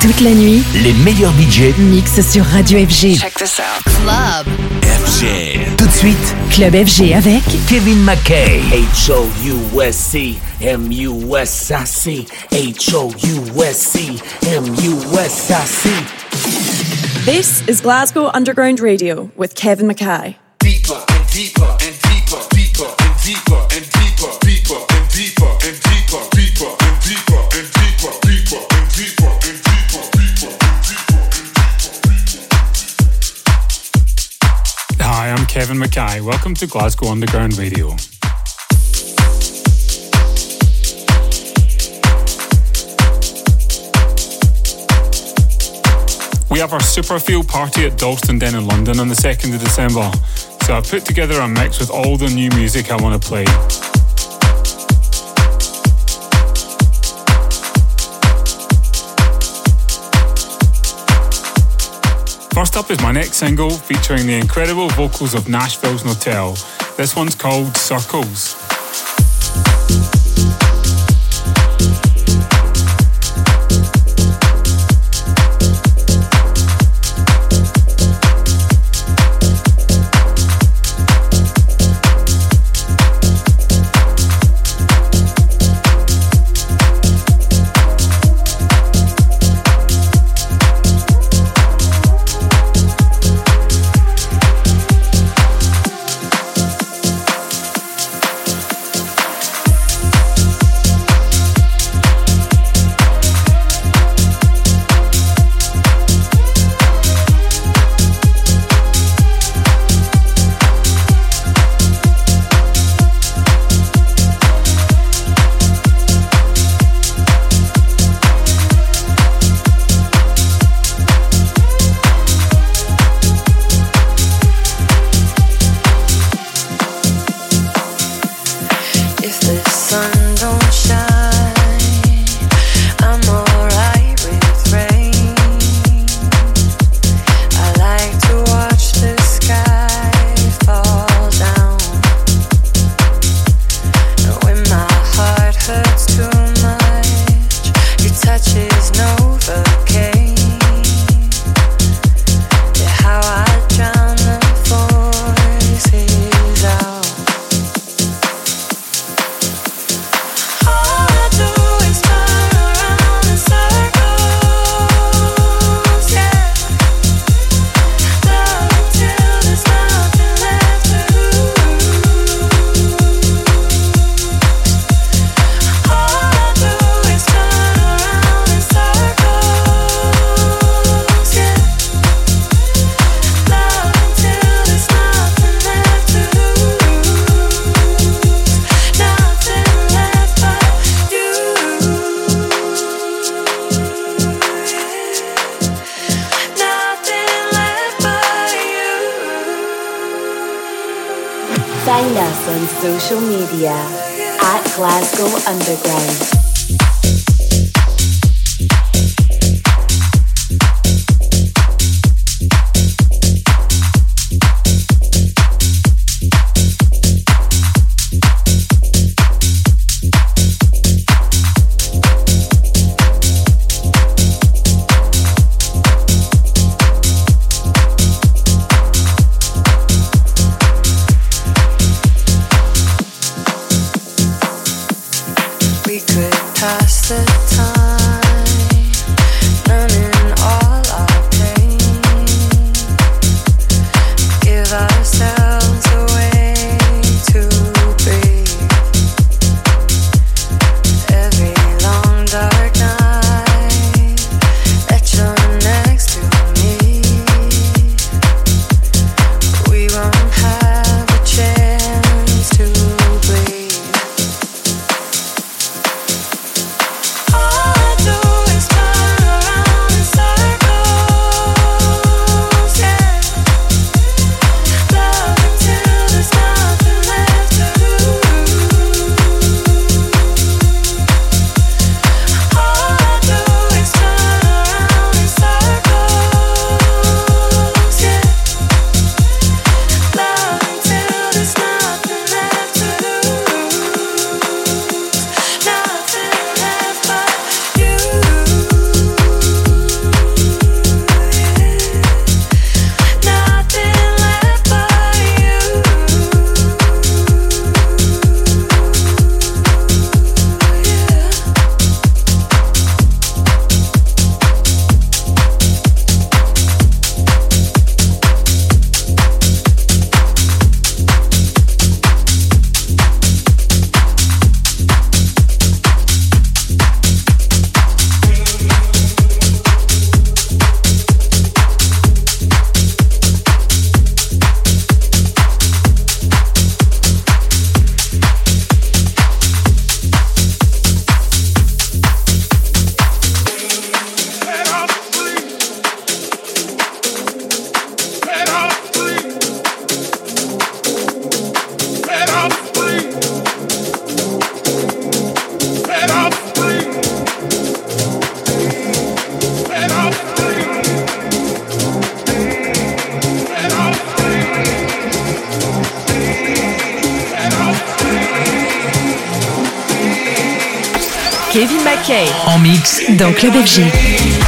Toute la nuit, les meilleurs budgets mixent sur Radio FG. Check this out. Club. FG. Tout de suite, Club FG avec Kevin McKay. H-O-U-S-C, M-U-S-I-C, H-O-U-S-C, M-U-S-I-C. This is Glasgow Underground Radio with Kevin Mackay. Deeper and deeper and deeper, deeper and deeper and deeper Kevin McKay. Welcome to Glasgow Underground Radio. We have our Super Feel party at Dalston Den in London on the 2nd of December, so I've put together a mix with all the new music I want to play. First up is my next single featuring the incredible vocals of Nashville's Notel. This one's called Circles. Dans Club FG.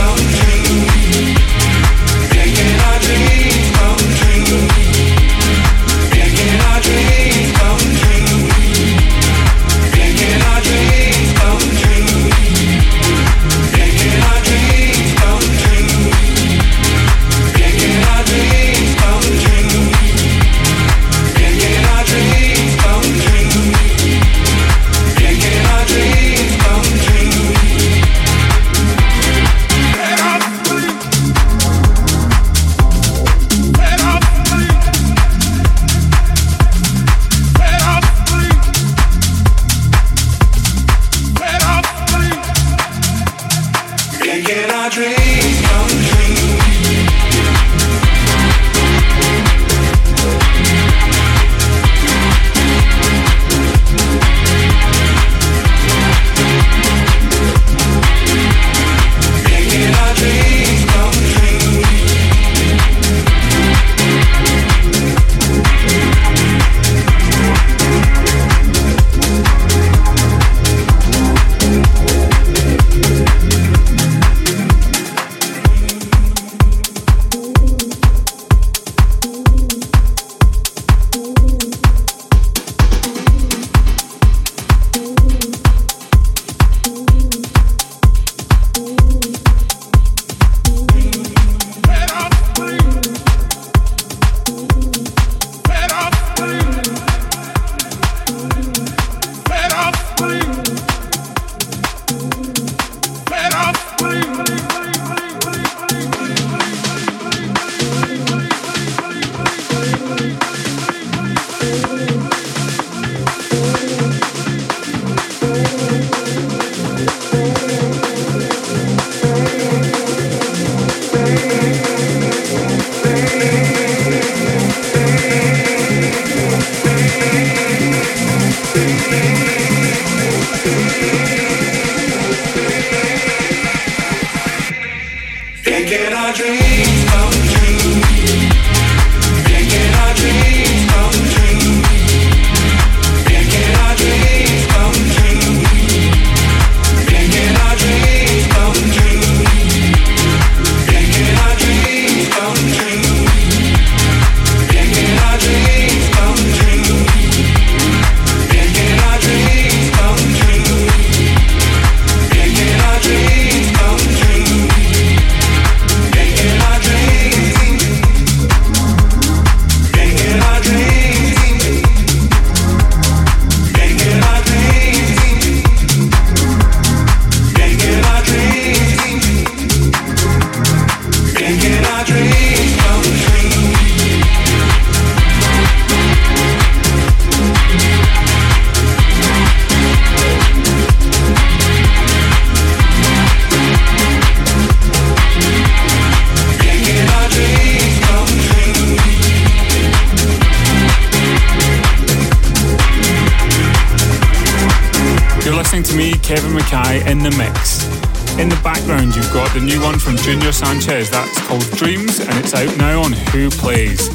Junior Sanchez. That's called Dreams and it's out now on Who Plays.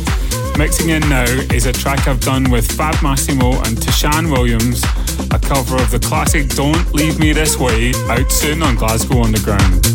Mixing in now is a track I've done with Fab Massimo and Tashan Williams, a cover of the classic Don't Leave Me This Way, out soon on Glasgow Underground.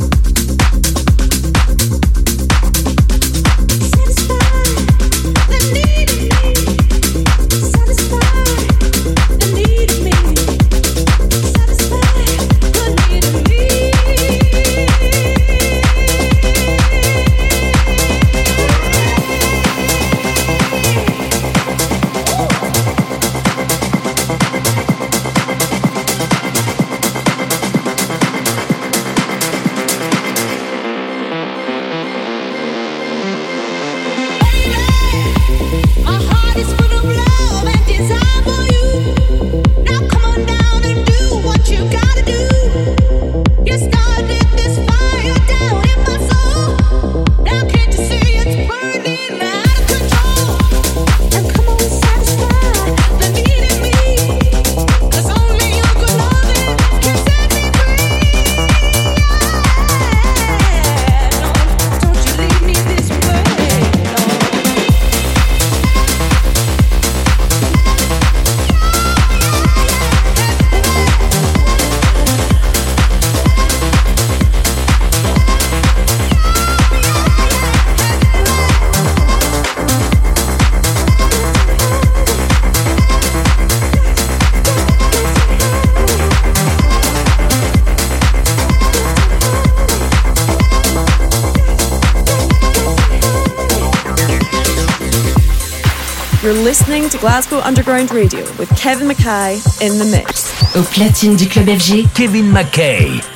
listening to Glasgow Underground Radio with Kevin McKay in the mix. Au platine du club FG, Kevin McKay.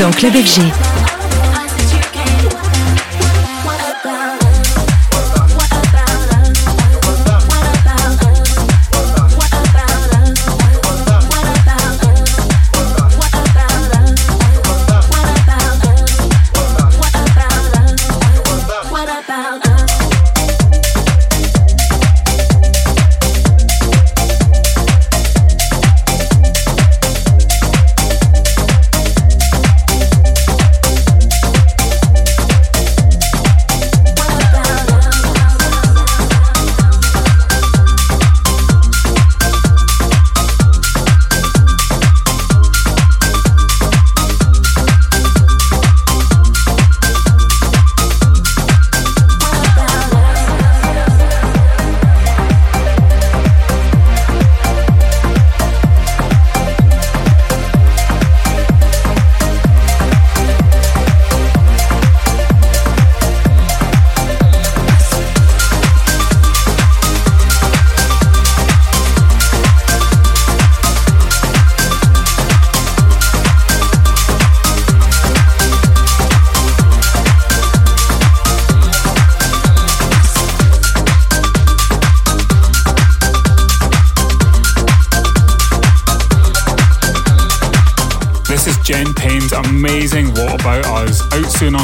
dans Club FG.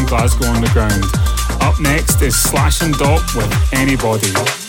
Glasgow Underground. Up next is Slash and Dot with Anybody.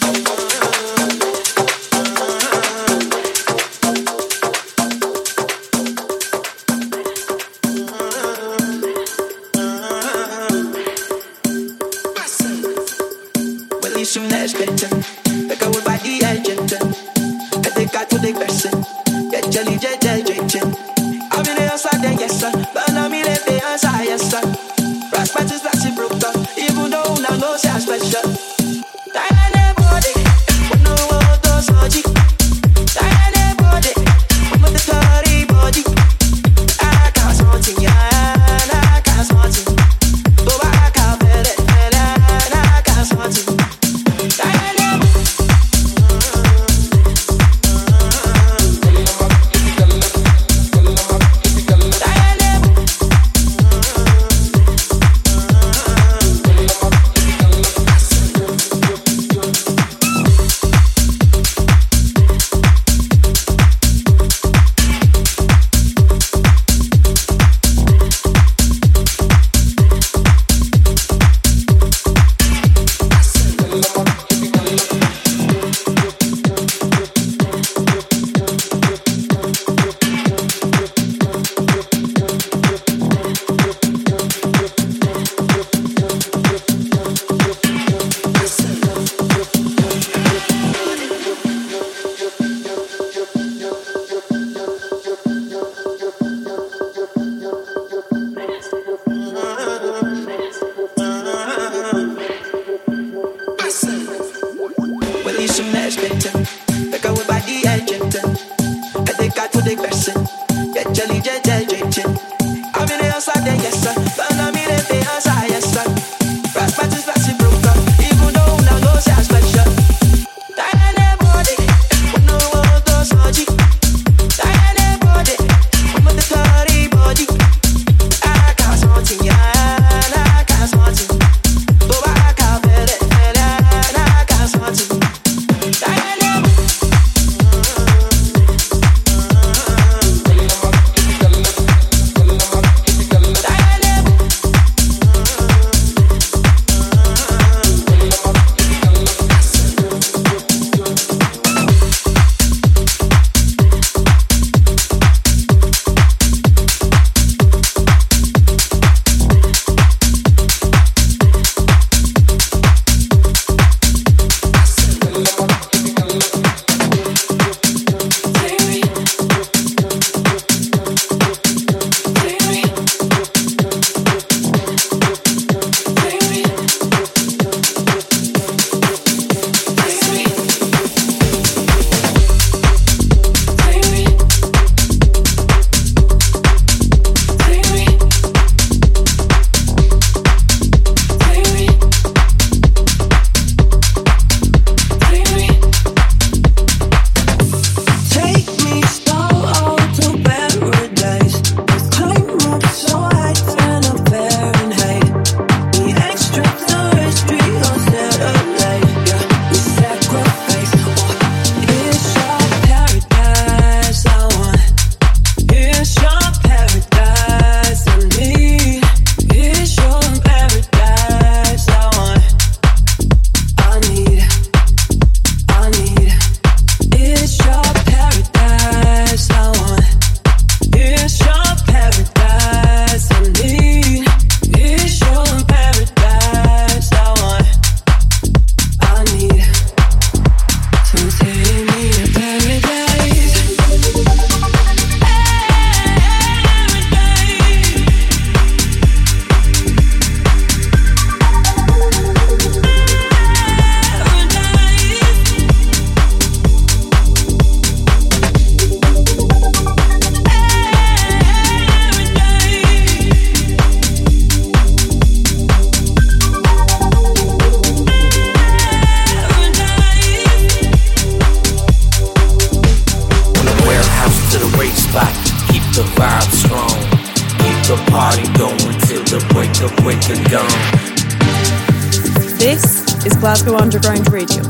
Is Glasgow Underground Radio.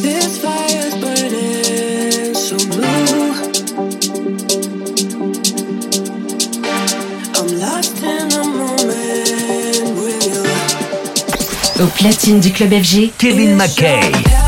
This fire's burning so blue. I'm lost in the moment with you. Au platine du club FG, Kevin McKay.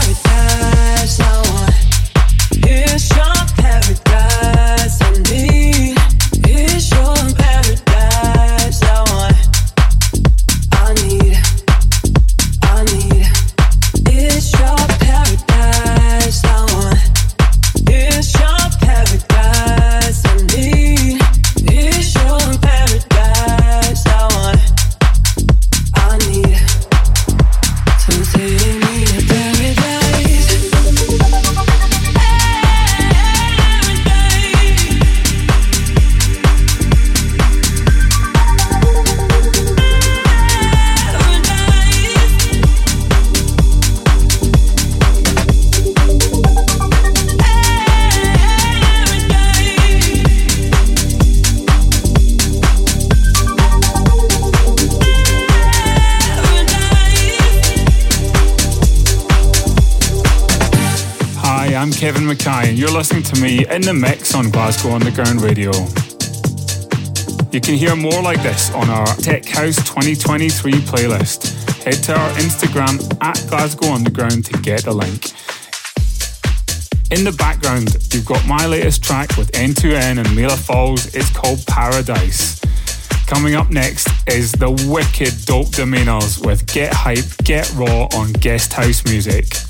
In the mix on Glasgow Underground Radio. You can hear more like this on our Tech House 2023 playlist. Head to our Instagram at Glasgow Underground to get the link. In the background, you've got my latest track with N2N and Mila Falls. It's called Paradise. Coming up next is the wicked dope demeanors with Get Hype, Get Raw on Guest House Music.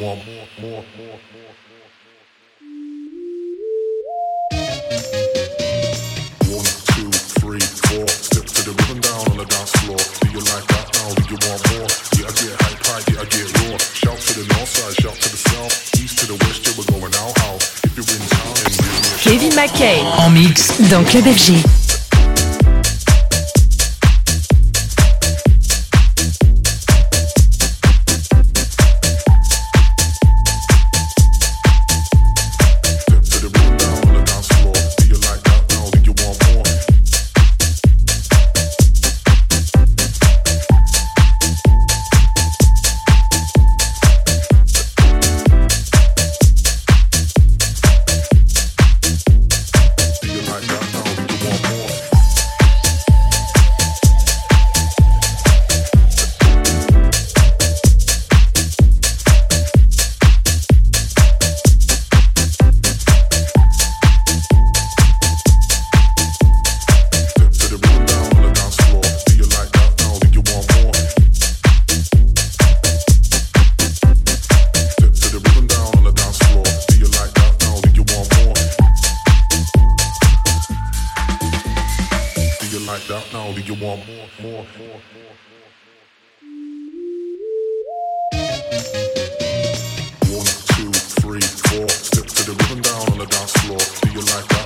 More, more, more, more, more? One, two, three, four. Step to the rhythm down on the dance floor. Do you like that now? Do you want more? Yeah, I get hype, hype, yeah, I get raw. Shout to the north side, shout to the south, east to the west, yeah, we're going out, out. If you're in town, then give me a shout. Kevin McKay. En mix dans Club FG. The dance floor. Do you like that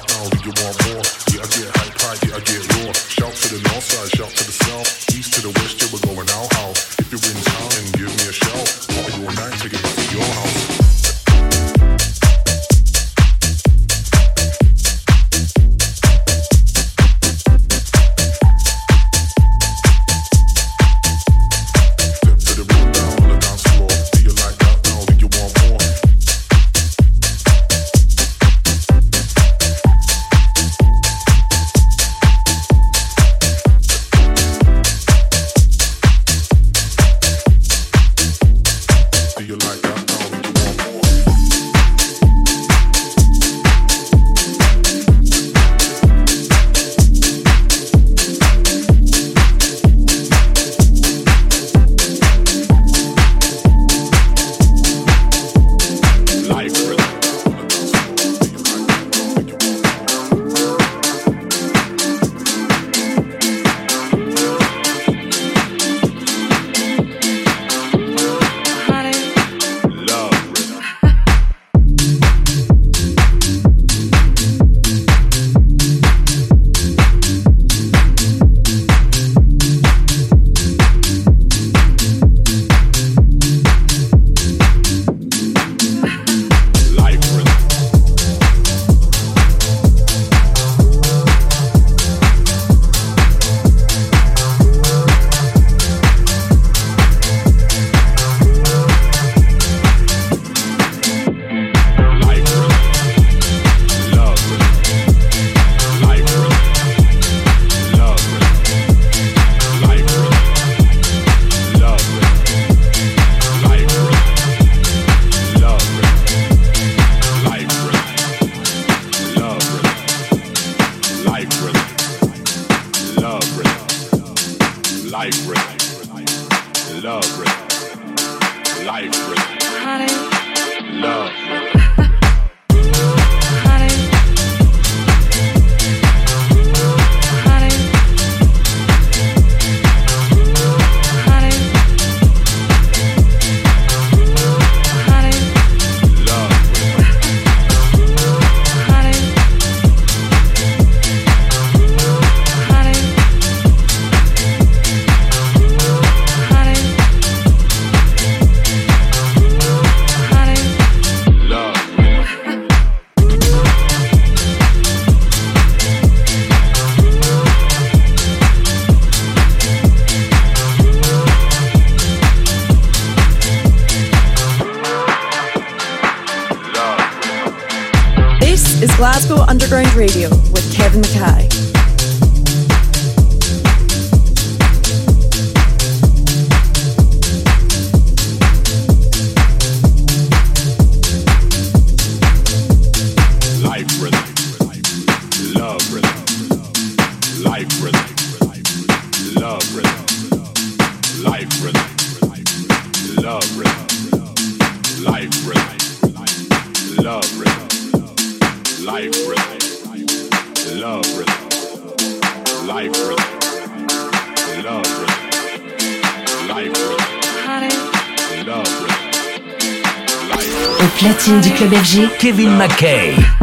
Kevin McKay.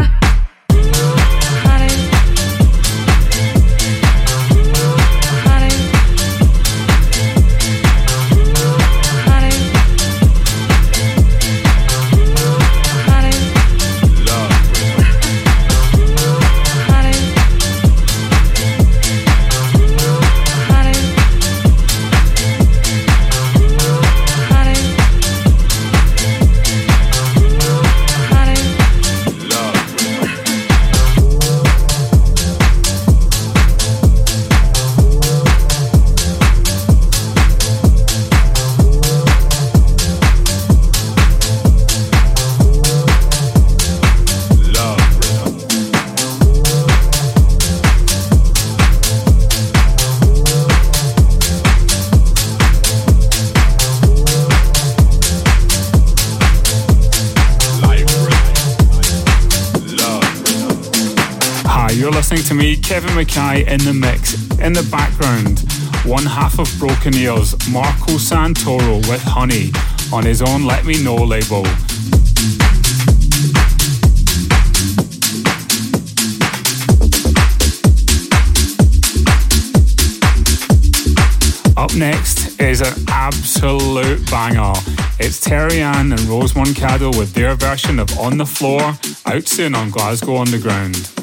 Kevin McKay, in the mix. In the background, one half of Broken Ears, Marco Santoro with Honey on his own Let Me Know label. Up next is an absolute banger. It's Terry Ann and Rose Moncado with their version of On the Floor, out soon on Glasgow Underground.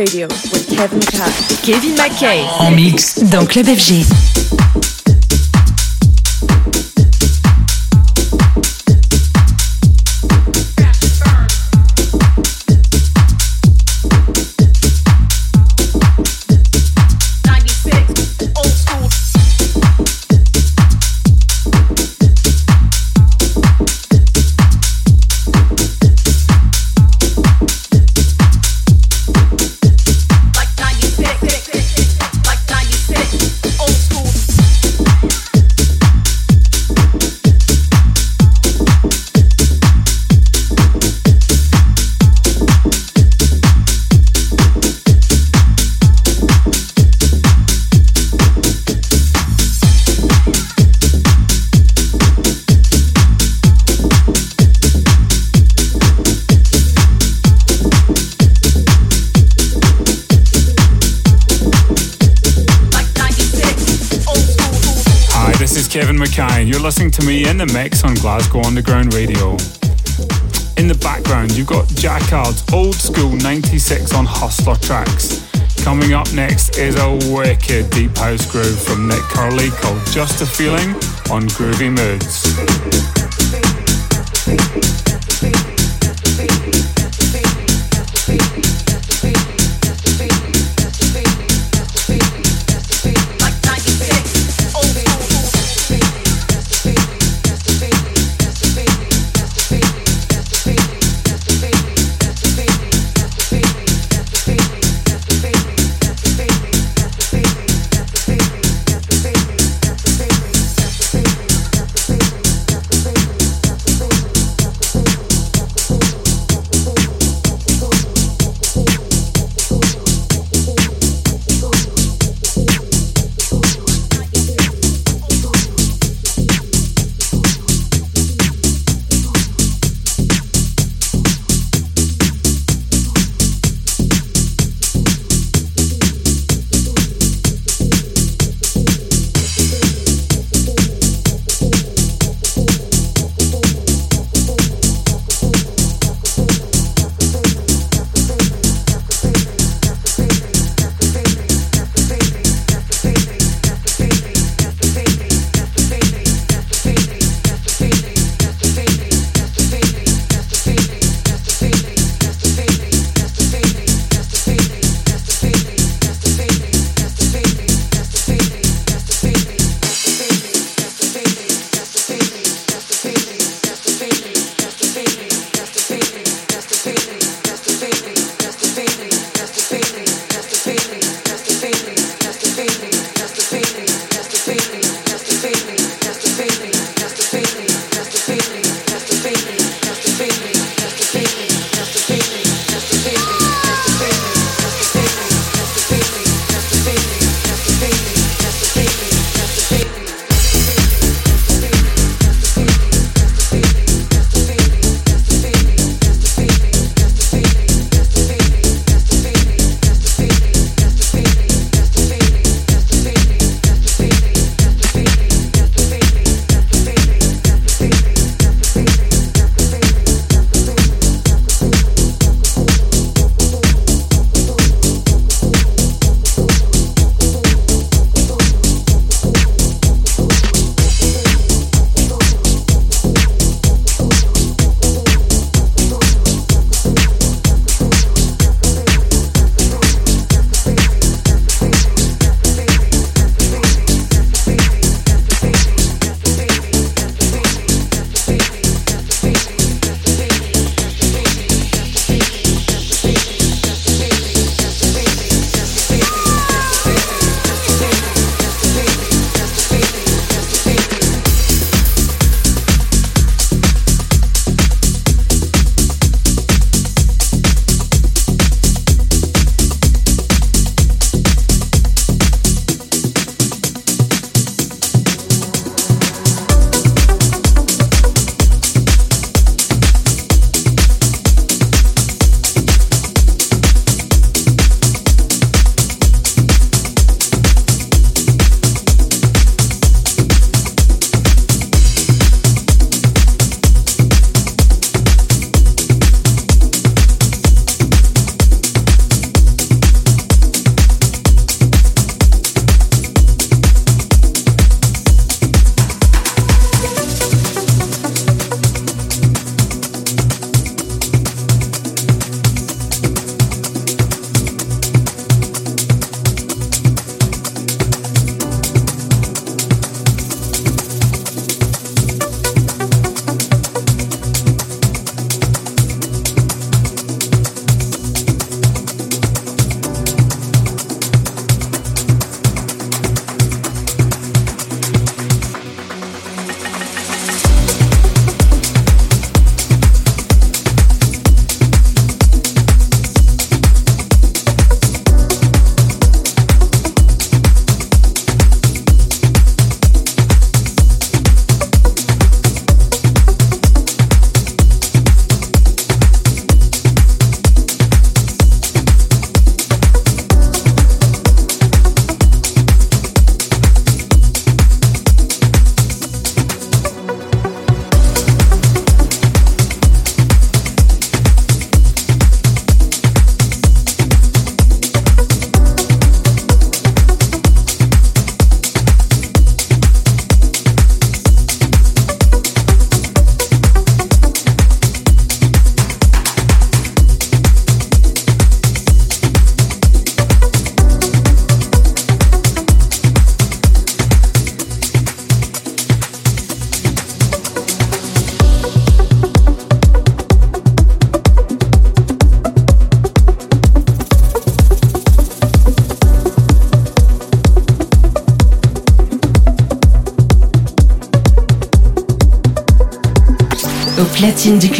Radio with Kevin McKay. Kevin McKay. En mix dans Club FG. To me in the mix on Glasgow Underground Radio. In the background, you've got Jacquard's old school 96 on Hustler tracks. Coming up next is a wicked deep house groove from Nick Curly called Just a Feeling on Groovy Moods.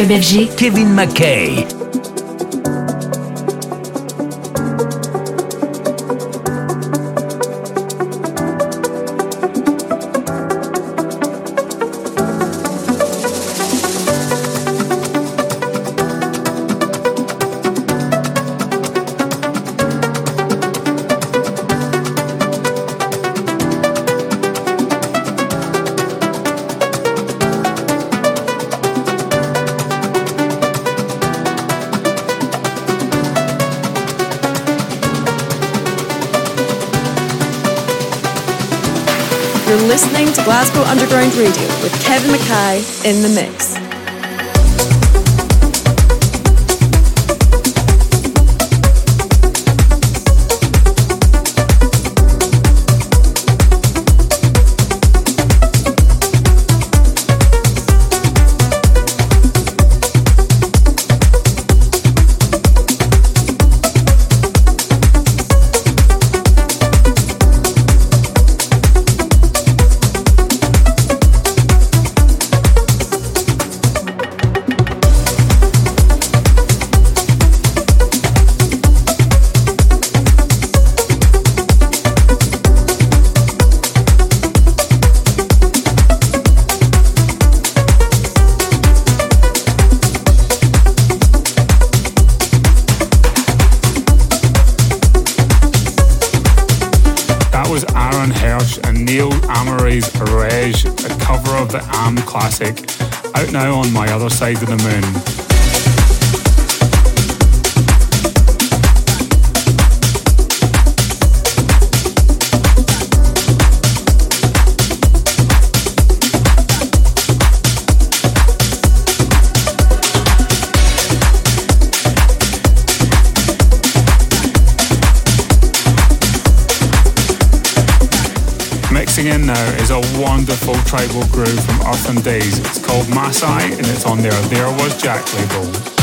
Club FG, Kevin McKay. Underground Radio with Kevin McKay in the mix. On Side of the Moon. Mixing in now is a wonderful tribal groove from Earth and Days. It's called Masai and it's on their There Was Jack label.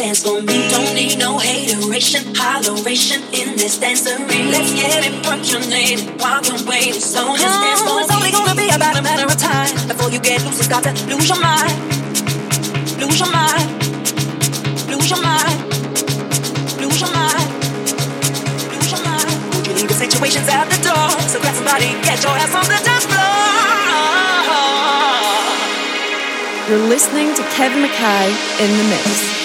Dance for me. Don't need no hateration, holleration in this dancery. Let's get it percolated while we're waiting. So just dance for It's only gonna be about a matter of time before you get loose and start to lose your mind. Lose your mind. Lose your mind. Lose your mind. Lose your mind. You leave the situations at the door. So grab somebody, get your ass on the dance floor. You're listening to Kevin McKay in the mix.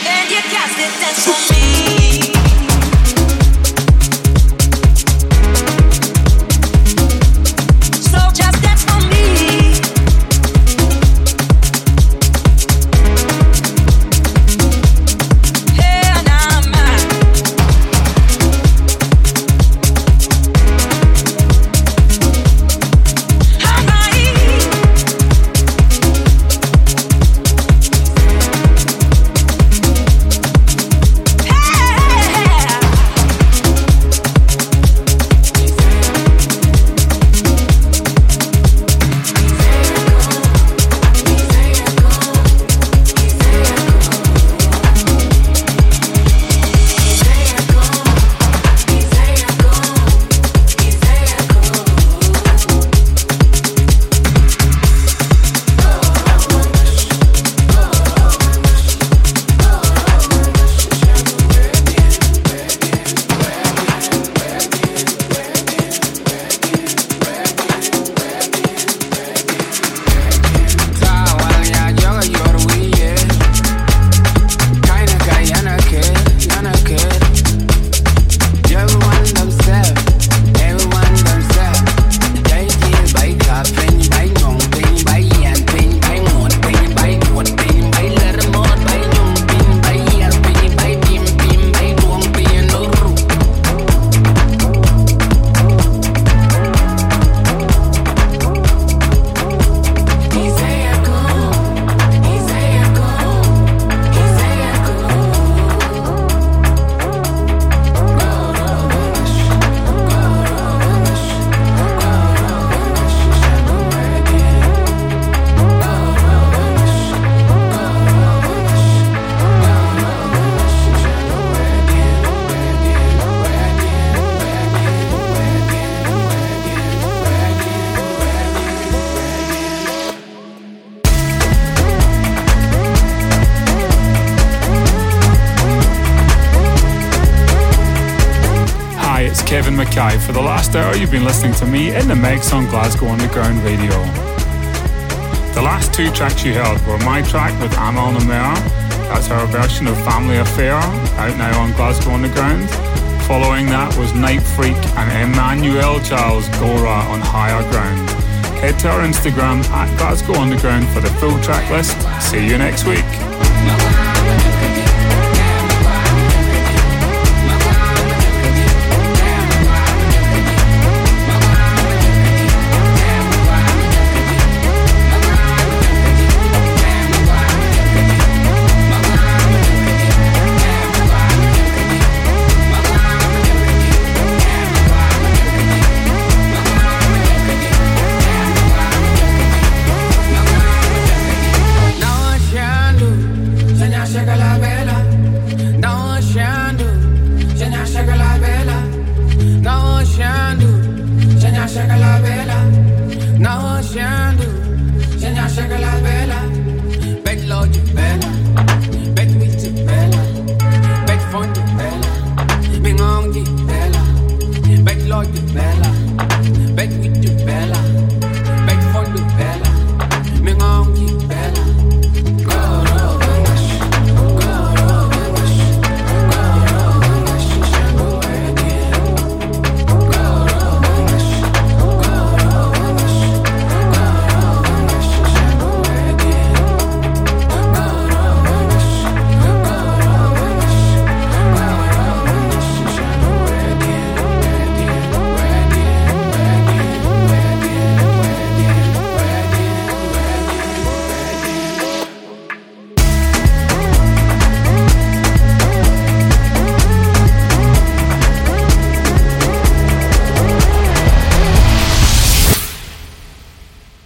Been listening to me in the mix on Glasgow Underground Radio. The last two tracks you heard were my track with Amel Namer, that's our version of Family Affair, out now on Glasgow Underground. Following that was Night Freak and Emmanuel Charles Gora on Higher Ground. Head to our Instagram at Glasgow Underground for the full track list. See you next week.